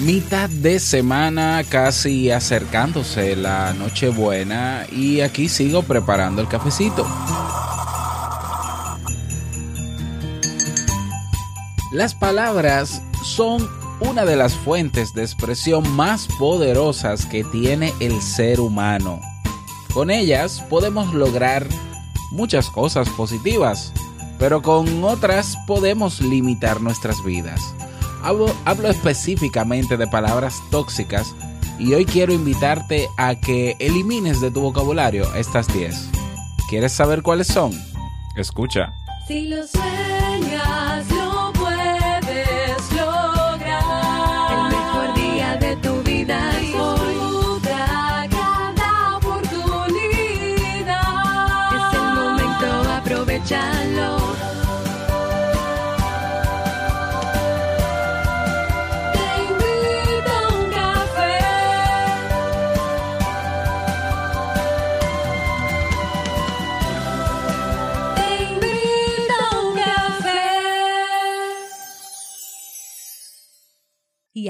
Mitad de semana, casi acercándose la Nochebuena y aquí sigo preparando el cafecito. Las palabras son una de las fuentes de expresión más poderosas que tiene el ser humano. Con ellas podemos lograr muchas cosas positivas, pero con otras podemos limitar nuestras vidas. Hablo, específicamente de palabras tóxicas y hoy quiero invitarte a que elimines de tu vocabulario estas 10. ¿Quieres saber cuáles son? Escucha. Si lo sueñas,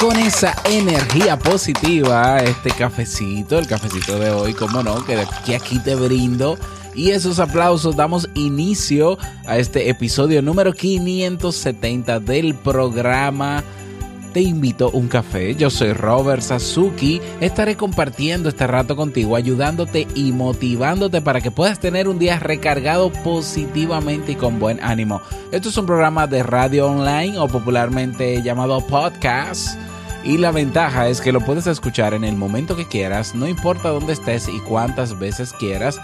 Con esa energía positiva, este cafecito, el cafecito de hoy, como no, que, aquí te brindo. Y esos aplausos damos inicio a este episodio número 570 del programa Te invito a un café. Yo soy Robert Sasuki. Estaré compartiendo este rato contigo, ayudándote y motivándote para que puedas tener un día recargado positivamente y con buen ánimo. Esto es un programa de radio online o popularmente llamado podcast. Y la ventaja es que lo puedes escuchar en el momento que quieras, no importa dónde estés y cuántas veces quieras.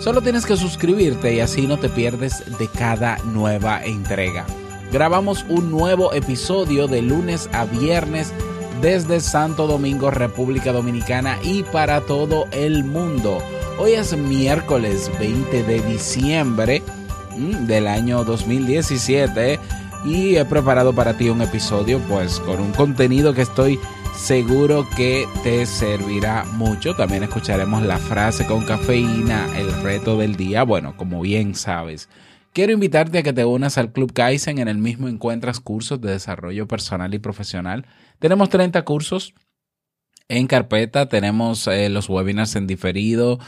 Solo tienes que suscribirte y así no te pierdes de cada nueva entrega. Grabamos un nuevo episodio de lunes a viernes desde Santo Domingo, República Dominicana y para todo el mundo. Hoy es miércoles 20 de diciembre mm, del año 2017 y he preparado para ti un episodio pues con un contenido que estoy seguro que te servirá mucho. También escucharemos la frase con cafeína, el reto del día. Bueno, como bien sabes, quiero invitarte a que te unas al Club Kaizen. En el mismo encuentras cursos de desarrollo personal y profesional. Tenemos 30 cursos en carpeta, tenemos eh, los webinars en diferido,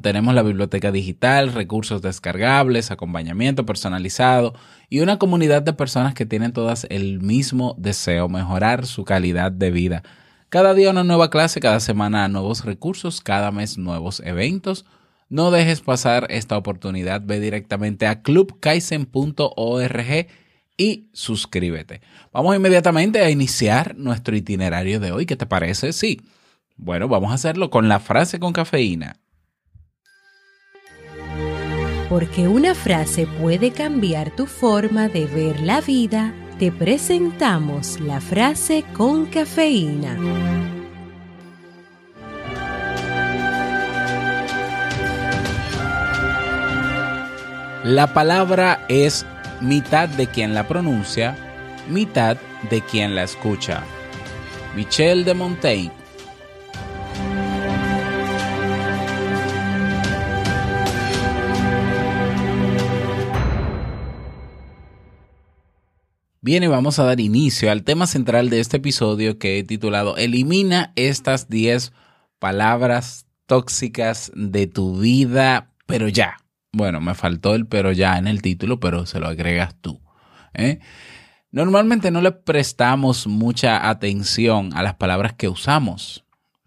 tenemos la biblioteca digital, recursos descargables, acompañamiento personalizado y una comunidad de personas que tienen todas el mismo deseo, mejorar su calidad de vida. Cada día una nueva clase, cada semana nuevos recursos, cada mes nuevos eventos. No dejes pasar esta oportunidad, ve directamente a clubkaizen.org y suscríbete. Vamos inmediatamente a iniciar nuestro itinerario de hoy. ¿Qué te parece? Sí. Bueno, vamos a hacerlo con la frase con cafeína. Porque una frase puede cambiar tu forma de ver la vida, te presentamos la frase con cafeína. La palabra es mitad de quien la pronuncia, mitad de quien la escucha. Michel de Montaigne. Bien, y vamos a dar inicio al tema central de este episodio que he titulado Elimina estas 10 palabras tóxicas de tu vida, pero ya. Bueno, me faltó el pero ya en el título, pero se lo agregas tú. ¿eh? Normalmente no le prestamos mucha atención a las palabras que usamos.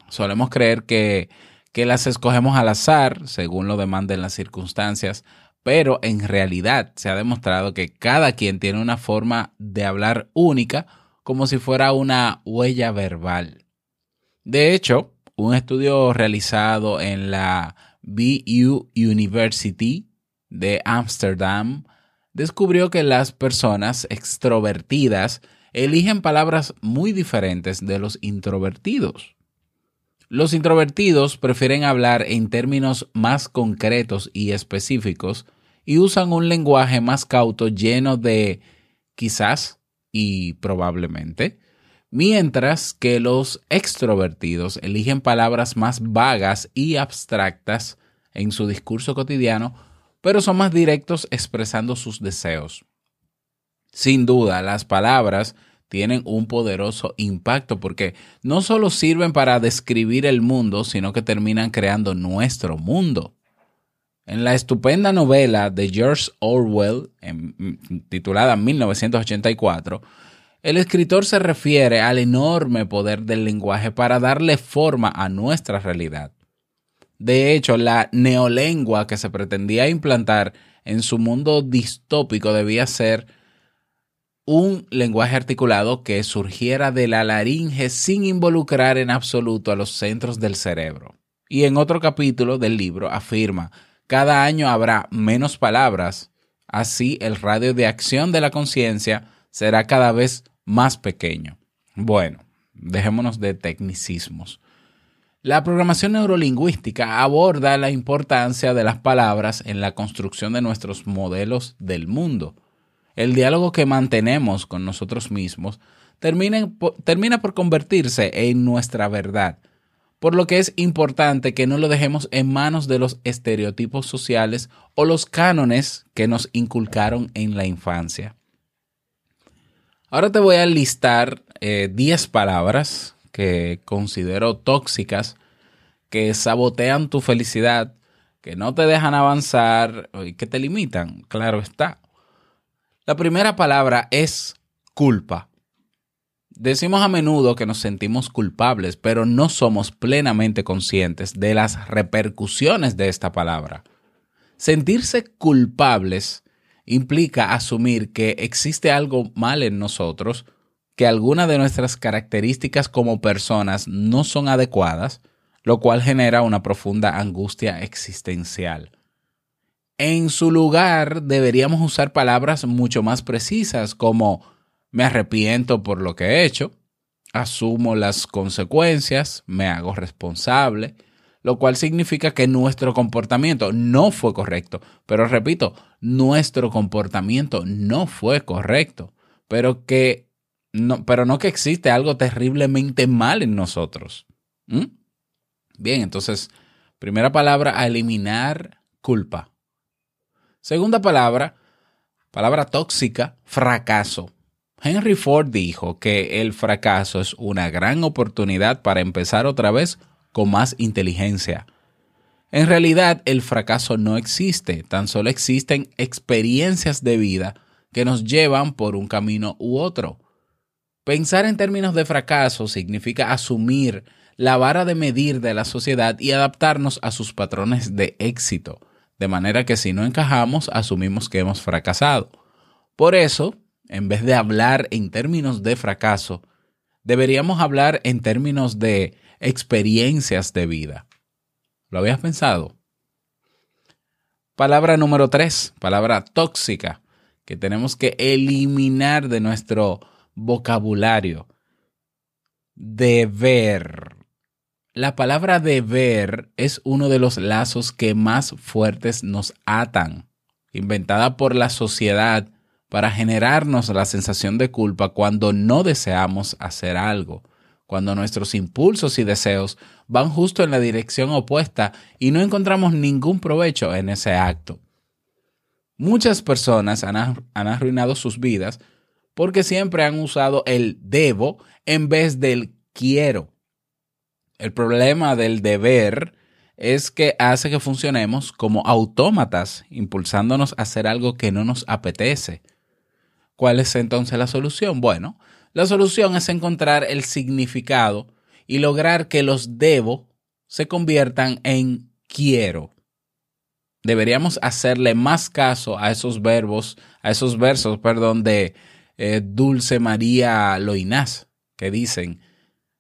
Solemos creer que, que las escogemos al azar, según lo demanden las circunstancias, pero en realidad se ha demostrado que cada quien tiene una forma de hablar única, como si fuera una huella verbal. De hecho, un estudio realizado en la BU University de Ámsterdam descubrió que las personas extrovertidas eligen palabras muy diferentes de los introvertidos. Los introvertidos prefieren hablar en términos más concretos y específicos y usan un lenguaje más cauto lleno de quizás y probablemente, mientras que los extrovertidos eligen palabras más vagas y abstractas en su discurso cotidiano, pero son más directos expresando sus deseos. Sin duda, las palabras tienen un poderoso impacto porque no solo sirven para describir el mundo, sino que terminan creando nuestro mundo. En la estupenda novela de George Orwell, en- titulada 1984, el escritor se refiere al enorme poder del lenguaje para darle forma a nuestra realidad. De hecho, la neolengua que se pretendía implantar en su mundo distópico debía ser un lenguaje articulado que surgiera de la laringe sin involucrar en absoluto a los centros del cerebro. Y en otro capítulo del libro afirma, cada año habrá menos palabras, así el radio de acción de la conciencia será cada vez más pequeño. Bueno, dejémonos de tecnicismos. La programación neurolingüística aborda la importancia de las palabras en la construcción de nuestros modelos del mundo. El diálogo que mantenemos con nosotros mismos termina, por convertirse en nuestra verdad, por lo que es importante que no lo dejemos en manos de los estereotipos sociales o los cánones que nos inculcaron en la infancia. Ahora te voy a listar 10 palabras que considero tóxicas, que sabotean tu felicidad, que no te dejan avanzar y que te limitan, claro está. La primera palabra es culpa. Decimos a menudo que nos sentimos culpables, pero no somos plenamente conscientes de las repercusiones de esta palabra. Sentirse culpables implica asumir que existe algo mal en nosotros, que algunas de nuestras características como personas no son adecuadas, lo cual genera una profunda angustia existencial. En su lugar, deberíamos usar palabras mucho más precisas como me arrepiento por lo que he hecho, asumo las consecuencias, me hago responsable, lo cual significa que nuestro comportamiento no fue correcto. Pero repito, nuestro comportamiento no fue correcto, pero que no, pero no que existe algo terriblemente mal en nosotros. ¿Mm? Bien, entonces, primera palabra eliminar culpa. Segunda palabra, palabra tóxica, fracaso. Henry Ford dijo que el fracaso es una gran oportunidad para empezar otra vez con más inteligencia. En realidad, el fracaso no existe, tan solo existen experiencias de vida que nos llevan por un camino u otro. Pensar en términos de fracaso significa asumir la vara de medir de la sociedad y adaptarnos a sus patrones de éxito, de manera que si no encajamos, asumimos que hemos fracasado. Por eso, en vez de hablar en términos de fracaso, deberíamos hablar en términos de experiencias de vida. ¿Lo habías pensado? Palabra número tres, palabra tóxica, que tenemos que eliminar de nuestro vocabulario. Deber. La palabra deber es uno de los lazos que más fuertes nos atan, inventada por la sociedad para generarnos la sensación de culpa cuando no deseamos hacer algo, cuando nuestros impulsos y deseos van justo en la dirección opuesta y no encontramos ningún provecho en ese acto. Muchas personas han, han arruinado sus vidas porque siempre han usado el debo en vez del quiero. El problema del deber es que hace que funcionemos como autómatas, impulsándonos a hacer algo que no nos apetece. ¿Cuál es entonces la solución? Bueno, la solución es encontrar el significado y lograr que los debo se conviertan en quiero. Deberíamos hacerle más caso a esos verbos, a esos versos, perdón, de eh, Dulce María Loinás, que dicen,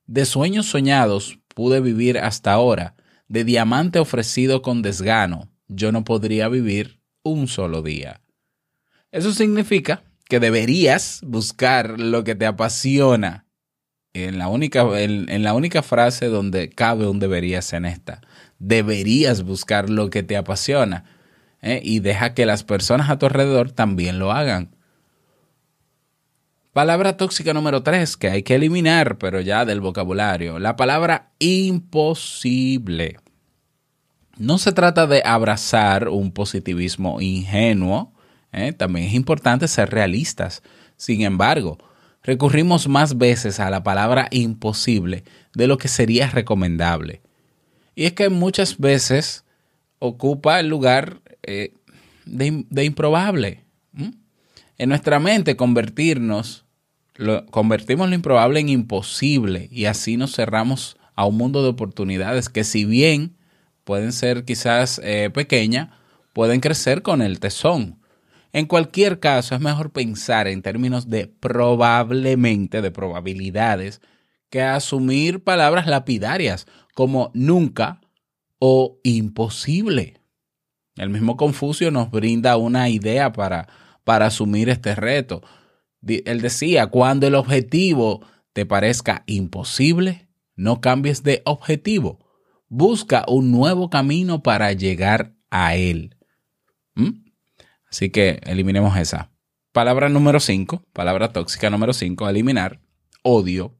de sueños soñados pude vivir hasta ahora, de diamante ofrecido con desgano, yo no podría vivir un solo día. Eso significa que deberías buscar lo que te apasiona en la única, en, la única frase donde cabe un deberías en esta. Deberías buscar lo que te apasiona ¿eh? y deja que las personas a tu alrededor también lo hagan. Palabra tóxica número 3 que hay que eliminar, pero ya del vocabulario. La palabra imposible. No se trata de abrazar un positivismo ingenuo. ¿Eh? También es importante ser realistas. Sin embargo, recurrimos más veces a la palabra imposible de lo que sería recomendable. Y es que muchas veces ocupa el lugar eh, de, improbable. En nuestra mente convertirnos, convertimos lo improbable en imposible y así nos cerramos a un mundo de oportunidades que si bien pueden ser quizás eh, pequeñas, pueden crecer con el tesón. En cualquier caso, es mejor pensar en términos de probablemente, de probabilidades, que asumir palabras lapidarias como nunca o imposible. El mismo Confucio nos brinda una idea para, para asumir este reto. Él decía, cuando el objetivo te parezca imposible, no cambies de objetivo. Busca un nuevo camino para llegar a él. ¿Mm? Así que eliminemos esa. Palabra número 5, palabra tóxica número 5, eliminar, odio.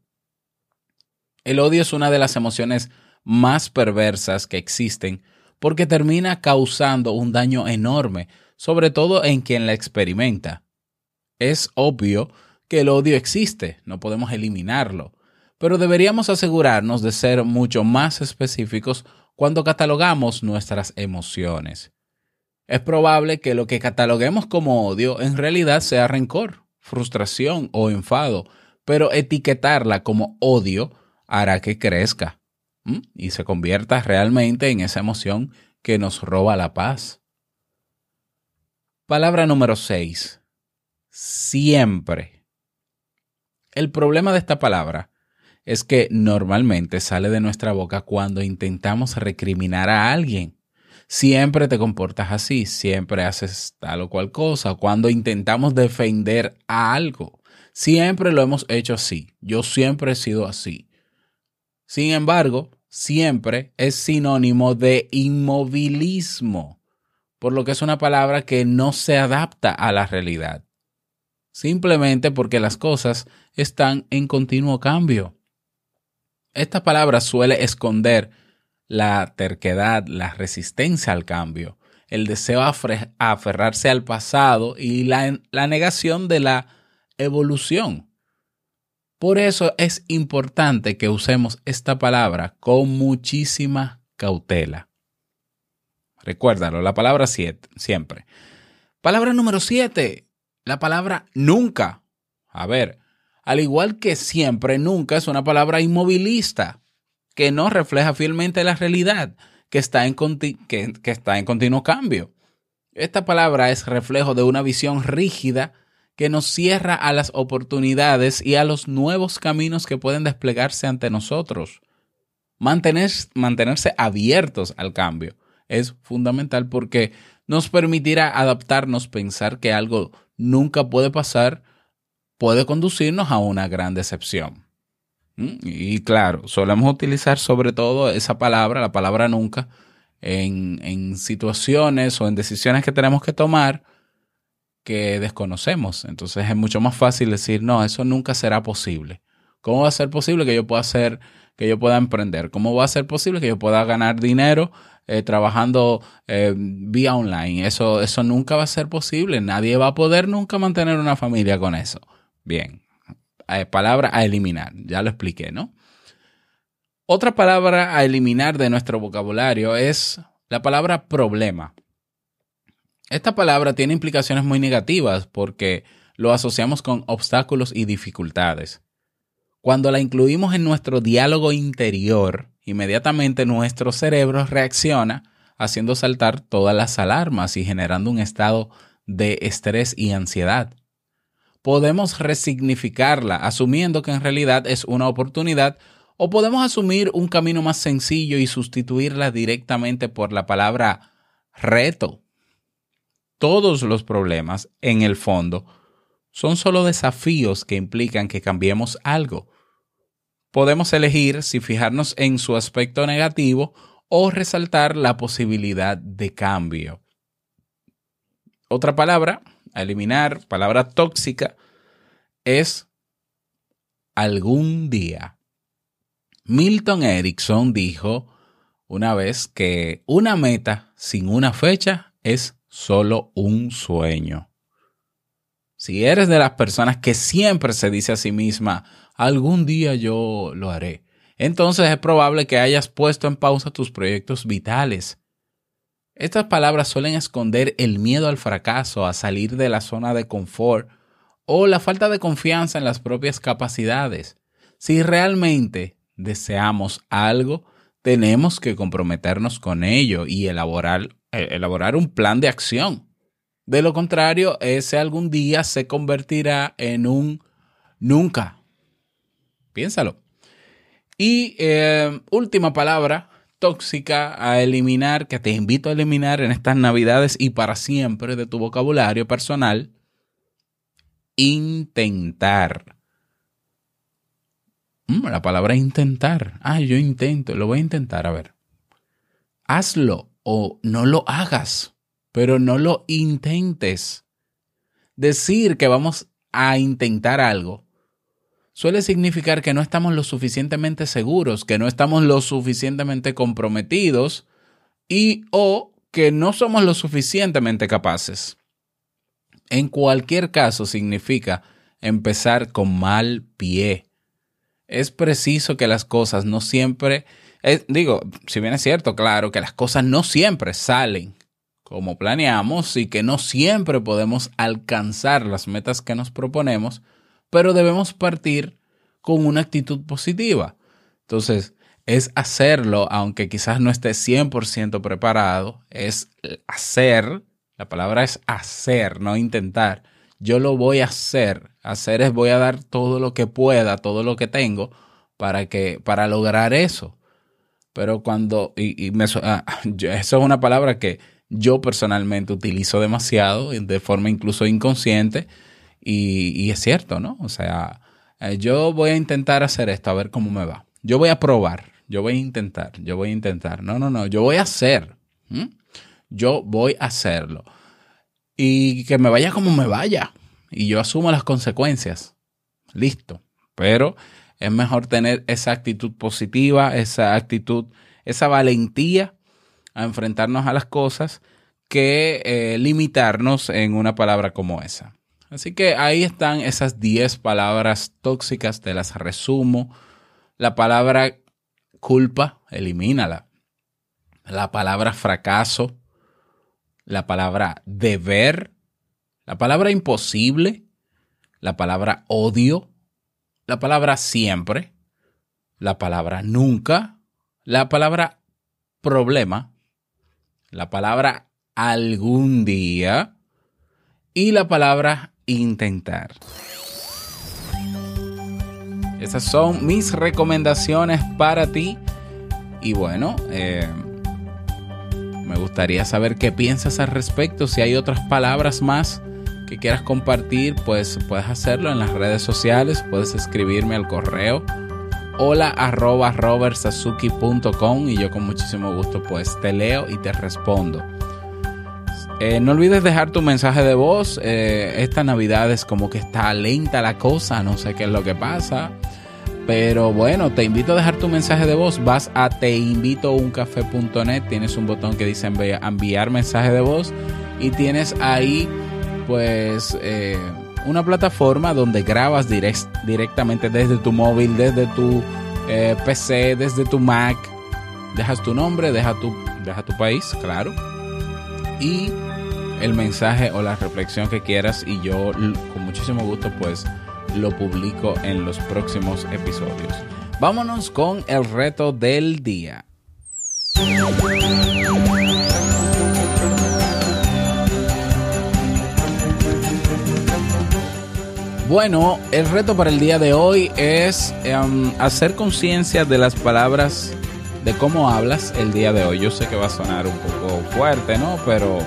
El odio es una de las emociones más perversas que existen porque termina causando un daño enorme, sobre todo en quien la experimenta. Es obvio que el odio existe, no podemos eliminarlo, pero deberíamos asegurarnos de ser mucho más específicos cuando catalogamos nuestras emociones. Es probable que lo que cataloguemos como odio en realidad sea rencor, frustración o enfado, pero etiquetarla como odio hará que crezca y se convierta realmente en esa emoción que nos roba la paz. Palabra número 6. Siempre. El problema de esta palabra es que normalmente sale de nuestra boca cuando intentamos recriminar a alguien. Siempre te comportas así, siempre haces tal o cual cosa, cuando intentamos defender a algo. Siempre lo hemos hecho así. Yo siempre he sido así. Sin embargo, siempre es sinónimo de inmovilismo, por lo que es una palabra que no se adapta a la realidad, simplemente porque las cosas están en continuo cambio. Esta palabra suele esconder la terquedad, la resistencia al cambio, el deseo a aferrarse al pasado y la, la negación de la evolución. Por eso es importante que usemos esta palabra con muchísima cautela. Recuérdalo, la palabra siete, siempre. Palabra número siete, la palabra nunca. A ver, al igual que siempre, nunca es una palabra inmovilista que no refleja fielmente la realidad, que está en, que, está en continuo cambio. Esta palabra es reflejo de una visión rígida que nos cierra a las oportunidades y a los nuevos caminos que pueden desplegarse ante nosotros. Mantener, mantenerse abiertos al cambio es fundamental porque nos permitirá adaptarnos, pensar que algo nunca puede pasar, puede conducirnos a una gran decepción. ¿Mm? Y claro, solemos utilizar sobre todo esa palabra, la palabra nunca, en, en situaciones o en decisiones que tenemos que tomar que desconocemos. Entonces es mucho más fácil decir, no, eso nunca será posible. ¿Cómo va a ser posible que yo pueda hacer, que yo pueda emprender? ¿Cómo va a ser posible que yo pueda ganar dinero eh, trabajando eh, vía online? Eso, eso nunca va a ser posible. Nadie va a poder nunca mantener una familia con eso. Bien, palabra a eliminar, ya lo expliqué, ¿no? Otra palabra a eliminar de nuestro vocabulario es la palabra problema. Esta palabra tiene implicaciones muy negativas porque lo asociamos con obstáculos y dificultades. Cuando la incluimos en nuestro diálogo interior, inmediatamente nuestro cerebro reacciona haciendo saltar todas las alarmas y generando un estado de estrés y ansiedad. Podemos resignificarla asumiendo que en realidad es una oportunidad o podemos asumir un camino más sencillo y sustituirla directamente por la palabra reto todos los problemas, en el fondo, son solo desafíos que implican que cambiemos algo. podemos elegir si fijarnos en su aspecto negativo o resaltar la posibilidad de cambio. Otra palabra eliminar, palabra tóxica, es algún día. Milton Erickson dijo una vez que una meta sin una fecha es solo un sueño. Si eres de las personas que siempre se dice a sí misma, algún día yo lo haré, entonces es probable que hayas puesto en pausa tus proyectos vitales. Estas palabras suelen esconder el miedo al fracaso, a salir de la zona de confort o la falta de confianza en las propias capacidades. Si realmente deseamos algo, tenemos que comprometernos con ello y elaborar, eh, un plan de acción. De lo contrario, ese algún día se convertirá en un nunca. Piénsalo. Y eh, última palabra tóxica a eliminar, que te invito a eliminar en estas navidades y para siempre de tu vocabulario personal, intentar. Mm, la palabra intentar. Ah, yo intento, lo voy a intentar, a ver. Hazlo o no lo hagas, pero no lo intentes. Decir que vamos a intentar algo suele significar que no estamos lo suficientemente seguros, que no estamos lo suficientemente comprometidos y o que no somos lo suficientemente capaces. En cualquier caso significa empezar con mal pie. Es preciso que las cosas no siempre, digo, si bien es cierto, claro, que las cosas no siempre salen como planeamos y que no siempre podemos alcanzar las metas que nos proponemos, pero debemos partir con una actitud positiva. Entonces, es hacerlo, aunque quizás no esté 100% preparado, es hacer, la palabra es hacer, no intentar. Yo lo voy a hacer. Hacer es voy a dar todo lo que pueda, todo lo que tengo para que para lograr eso. Pero cuando y, me, ah, yo, eso es una palabra que yo personalmente utilizo demasiado de forma incluso inconsciente y, es cierto, ¿no? O sea, eh, yo voy a intentar hacer esto a ver cómo me va. Yo voy a probar, yo voy a intentar, yo voy a intentar. No, no, no, yo voy a hacer. Yo voy a hacerlo. Y que me vaya como me vaya. Y yo asumo las consecuencias. Listo. Pero es mejor tener esa actitud positiva, esa actitud, esa valentía a enfrentarnos a las cosas que eh, limitarnos en una palabra como esa. Así que ahí están esas 10 palabras tóxicas, te las resumo. La palabra culpa, elimínala. La palabra fracaso, la palabra deber, la palabra imposible, la palabra odio, la palabra siempre, la palabra nunca, la palabra problema, la palabra algún día. Y la palabra intentar. Esas son mis recomendaciones para ti. Y bueno, eh, me gustaría saber qué piensas al respecto. Si hay otras palabras más que quieras compartir, pues puedes hacerlo en las redes sociales. Puedes escribirme al correo hola arroba y yo con muchísimo gusto pues te leo y te respondo. Eh, no olvides dejar tu mensaje de voz. Eh, esta Navidad es como que está lenta la cosa, no sé qué es lo que pasa. Pero bueno, te invito a dejar tu mensaje de voz. Vas a teinvitouncafé.net, tienes un botón que dice enviar mensaje de voz y tienes ahí pues eh, una plataforma donde grabas direct, directamente desde tu móvil, desde tu PC, desde tu Mac. Dejas tu nombre, deja tu, deja tu país, claro. Y el mensaje o la reflexión que quieras y yo con muchísimo gusto pues lo publico en los próximos episodios. Vámonos con el reto del día. Bueno, el reto para el día de hoy es um, hacer conciencia de las palabras, de cómo hablas el día de hoy. Yo sé que va a sonar un poco fuerte, ¿no? Pero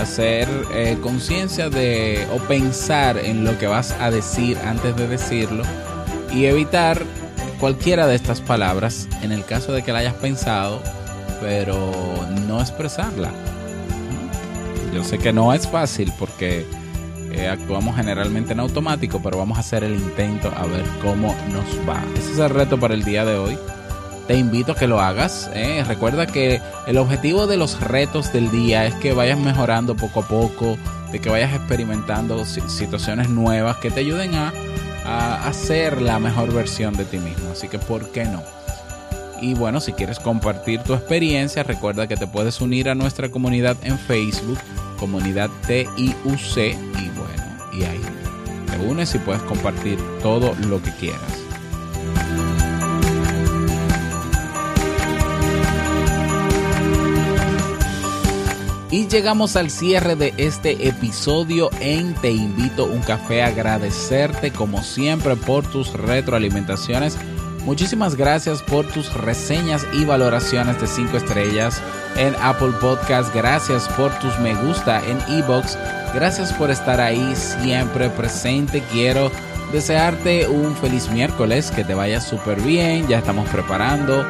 hacer eh, conciencia de o pensar en lo que vas a decir antes de decirlo y evitar cualquiera de estas palabras en el caso de que la hayas pensado, pero no expresarla. Yo sé que no es fácil porque eh, actuamos generalmente en automático, pero vamos a hacer el intento a ver cómo nos va. Ese es el reto para el día de hoy. Te invito a que lo hagas. ¿eh? Recuerda que el objetivo de los retos del día es que vayas mejorando poco a poco, de que vayas experimentando situaciones nuevas que te ayuden a, a hacer la mejor versión de ti mismo. Así que, ¿por qué no? Y bueno, si quieres compartir tu experiencia, recuerda que te puedes unir a nuestra comunidad en Facebook, comunidad TIUC, y bueno, y ahí te unes y puedes compartir todo lo que quieras. Y llegamos al cierre de este episodio en Te invito un café, agradecerte como siempre por tus retroalimentaciones. Muchísimas gracias por tus reseñas y valoraciones de 5 estrellas en Apple Podcast. Gracias por tus me gusta en Ebox. Gracias por estar ahí siempre presente. Quiero desearte un feliz miércoles, que te vaya súper bien. Ya estamos preparando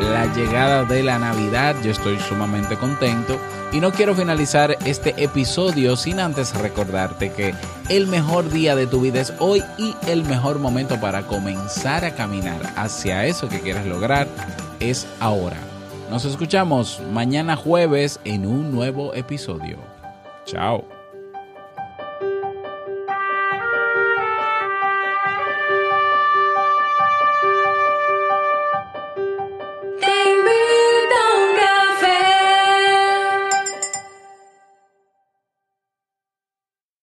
la llegada de la Navidad. Yo estoy sumamente contento. Y no quiero finalizar este episodio sin antes recordarte que el mejor día de tu vida es hoy y el mejor momento para comenzar a caminar hacia eso que quieres lograr es ahora. Nos escuchamos mañana jueves en un nuevo episodio. Chao.